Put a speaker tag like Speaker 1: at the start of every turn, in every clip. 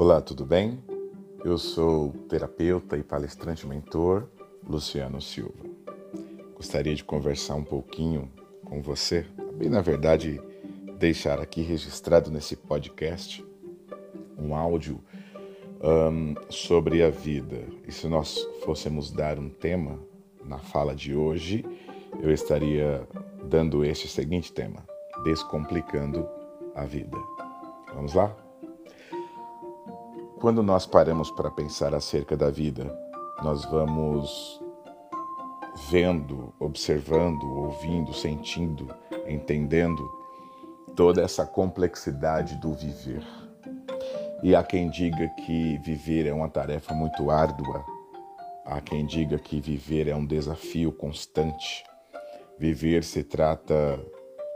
Speaker 1: Olá, tudo bem? Eu sou terapeuta e palestrante mentor Luciano Silva. Gostaria de conversar um pouquinho com você, e na verdade deixar aqui registrado nesse podcast um áudio um, sobre a vida. E se nós fôssemos dar um tema na fala de hoje, eu estaria dando este seguinte tema: Descomplicando a vida. Vamos lá? Quando nós paramos para pensar acerca da vida, nós vamos vendo, observando, ouvindo, sentindo, entendendo toda essa complexidade do viver. E há quem diga que viver é uma tarefa muito árdua, há quem diga que viver é um desafio constante. Viver se trata,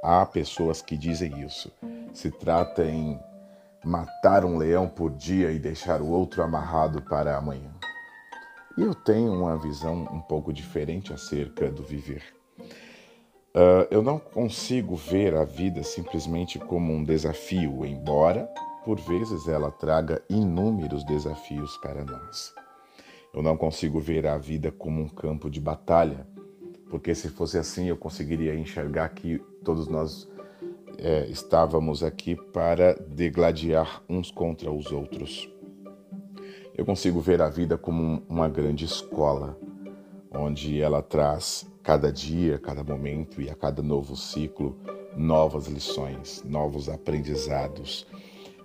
Speaker 1: há pessoas que dizem isso, se trata em matar um leão por dia e deixar o outro amarrado para amanhã. E eu tenho uma visão um pouco diferente acerca do viver. Uh, eu não consigo ver a vida simplesmente como um desafio, embora por vezes ela traga inúmeros desafios para nós. Eu não consigo ver a vida como um campo de batalha, porque se fosse assim eu conseguiria enxergar que todos nós é, estávamos aqui para degladiar uns contra os outros. Eu consigo ver a vida como uma grande escola, onde ela traz cada dia, cada momento e a cada novo ciclo novas lições, novos aprendizados.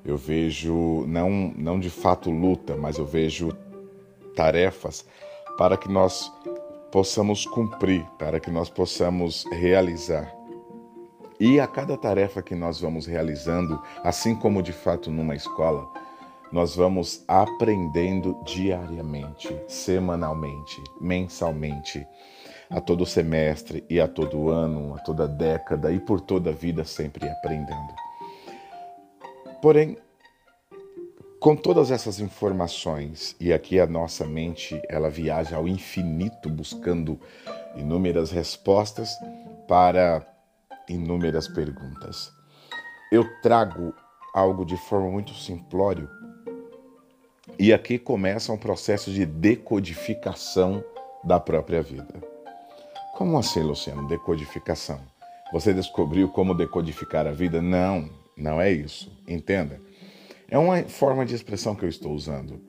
Speaker 1: Eu vejo não não de fato luta, mas eu vejo tarefas para que nós possamos cumprir, para que nós possamos realizar. E a cada tarefa que nós vamos realizando, assim como de fato numa escola, nós vamos aprendendo diariamente, semanalmente, mensalmente, a todo semestre e a todo ano, a toda década e por toda a vida sempre aprendendo. Porém, com todas essas informações, e aqui a nossa mente ela viaja ao infinito buscando inúmeras respostas para inúmeras perguntas. Eu trago algo de forma muito simplório. E aqui começa um processo de decodificação da própria vida. Como assim, Luciano? Decodificação. Você descobriu como decodificar a vida? Não, não é isso. Entenda. É uma forma de expressão que eu estou usando.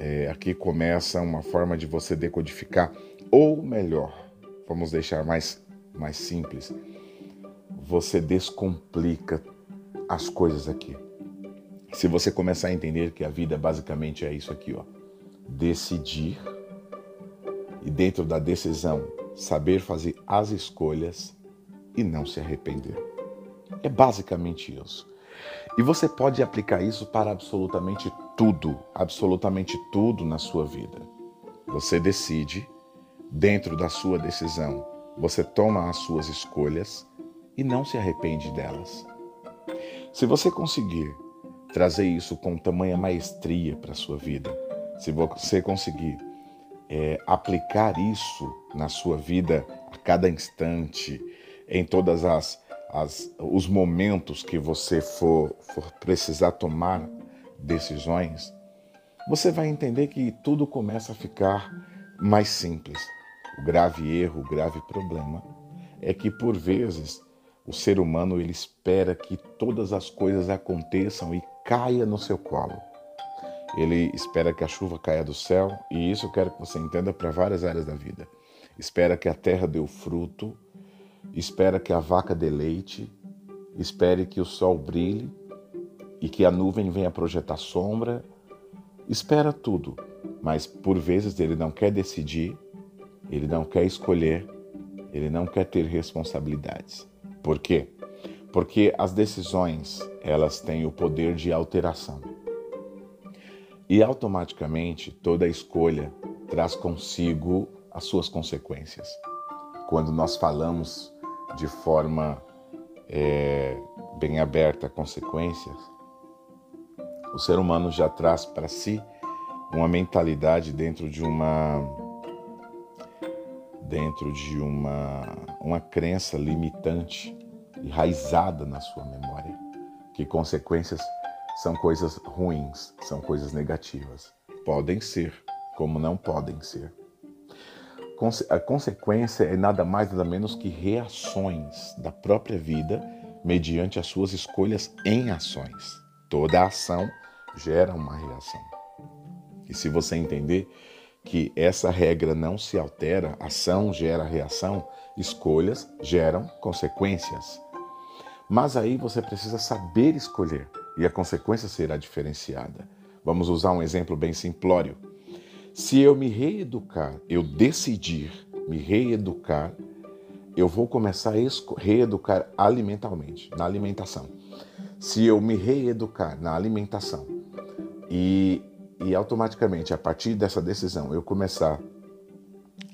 Speaker 1: É, aqui começa uma forma de você decodificar, ou melhor, vamos deixar mais, mais simples, você descomplica as coisas aqui. Se você começar a entender que a vida basicamente é isso aqui, ó. Decidir e dentro da decisão saber fazer as escolhas e não se arrepender. É basicamente isso. E você pode aplicar isso para absolutamente tudo, absolutamente tudo na sua vida. Você decide, dentro da sua decisão, você toma as suas escolhas e não se arrepende delas. Se você conseguir trazer isso com tamanha maestria para a sua vida, se você conseguir é, aplicar isso na sua vida a cada instante, em todas as, as os momentos que você for, for precisar tomar decisões, você vai entender que tudo começa a ficar mais simples. O grave erro, o grave problema é que por vezes o ser humano ele espera que todas as coisas aconteçam e caia no seu colo. Ele espera que a chuva caia do céu, e isso eu quero que você entenda para várias áreas da vida. Espera que a terra dê o fruto, espera que a vaca dê leite, espere que o sol brilhe e que a nuvem venha projetar sombra. Espera tudo, mas por vezes ele não quer decidir, ele não quer escolher, ele não quer ter responsabilidades. Por quê? Porque as decisões, elas têm o poder de alteração. E automaticamente toda escolha traz consigo as suas consequências. Quando nós falamos de forma é, bem aberta consequências, o ser humano já traz para si uma mentalidade dentro de uma dentro de uma, uma crença limitante, enraizada na sua memória, que consequências são coisas ruins, são coisas negativas. Podem ser, como não podem ser. A consequência é nada mais nada menos que reações da própria vida mediante as suas escolhas em ações. Toda ação gera uma reação. E se você entender que essa regra não se altera, ação gera reação, escolhas geram consequências. Mas aí você precisa saber escolher e a consequência será diferenciada. Vamos usar um exemplo bem simplório. Se eu me reeducar, eu decidir me reeducar, eu vou começar a reeducar alimentalmente, na alimentação. Se eu me reeducar na alimentação e, e automaticamente, a partir dessa decisão, eu começar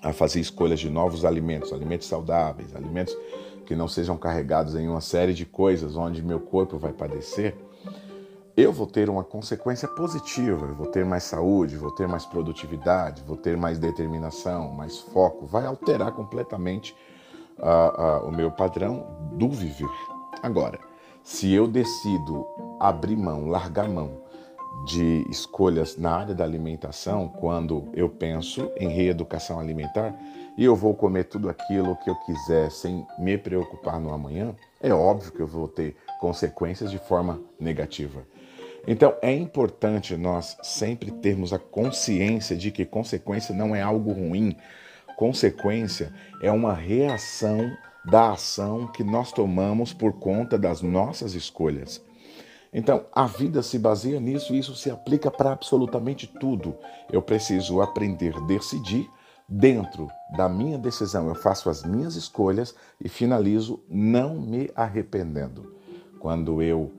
Speaker 1: a fazer escolhas de novos alimentos, alimentos saudáveis, alimentos que não sejam carregados em uma série de coisas onde meu corpo vai padecer, eu vou ter uma consequência positiva, eu vou ter mais saúde, vou ter mais produtividade, vou ter mais determinação, mais foco, vai alterar completamente uh, uh, o meu padrão do viver. Agora, se eu decido abrir mão, largar mão de escolhas na área da alimentação, quando eu penso em reeducação alimentar e eu vou comer tudo aquilo que eu quiser sem me preocupar no amanhã, é óbvio que eu vou ter consequências de forma negativa. Então é importante nós sempre termos a consciência de que consequência não é algo ruim. Consequência é uma reação da ação que nós tomamos por conta das nossas escolhas. Então, a vida se baseia nisso e isso se aplica para absolutamente tudo. Eu preciso aprender a decidir dentro da minha decisão. Eu faço as minhas escolhas e finalizo não me arrependendo. Quando eu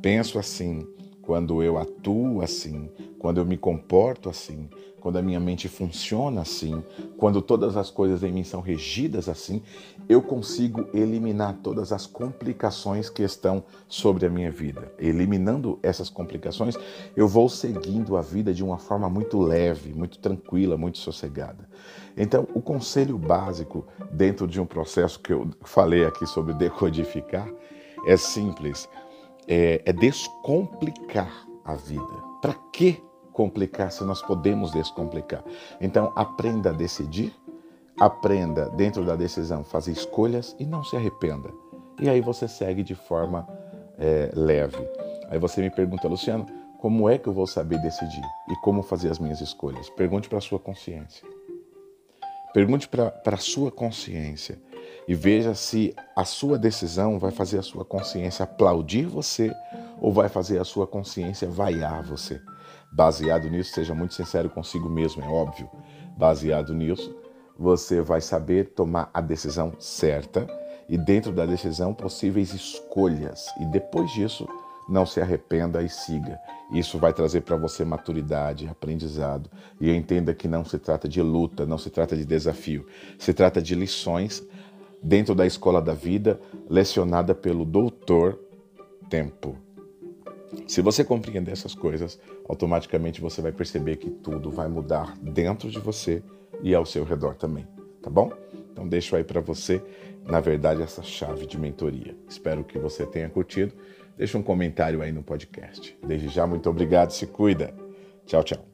Speaker 1: penso assim, quando eu atuo assim, quando eu me comporto assim, quando a minha mente funciona assim, quando todas as coisas em mim são regidas assim, eu consigo eliminar todas as complicações que estão sobre a minha vida. Eliminando essas complicações, eu vou seguindo a vida de uma forma muito leve, muito tranquila, muito sossegada. Então, o conselho básico dentro de um processo que eu falei aqui sobre decodificar é simples é, é descomplicar a vida. Para que complicar se nós podemos descomplicar? Então, aprenda a decidir, aprenda dentro da decisão fazer escolhas e não se arrependa. E aí você segue de forma é, leve. Aí você me pergunta, Luciano, como é que eu vou saber decidir e como fazer as minhas escolhas? Pergunte para a sua consciência. Pergunte para a sua consciência e veja se a sua decisão vai fazer a sua consciência aplaudir você ou vai fazer a sua consciência vaiar você. Baseado nisso, seja muito sincero consigo mesmo, é óbvio. Baseado nisso, você vai saber tomar a decisão certa e, dentro da decisão, possíveis escolhas. E depois disso, não se arrependa e siga. Isso vai trazer para você maturidade, aprendizado. E entenda que não se trata de luta, não se trata de desafio. Se trata de lições dentro da escola da vida, lecionada pelo doutor Tempo. Se você compreender essas coisas, automaticamente você vai perceber que tudo vai mudar dentro de você e ao seu redor também, tá bom? Então deixo aí para você, na verdade, essa chave de mentoria. Espero que você tenha curtido. Deixa um comentário aí no podcast. Desde já, muito obrigado, se cuida. Tchau, tchau.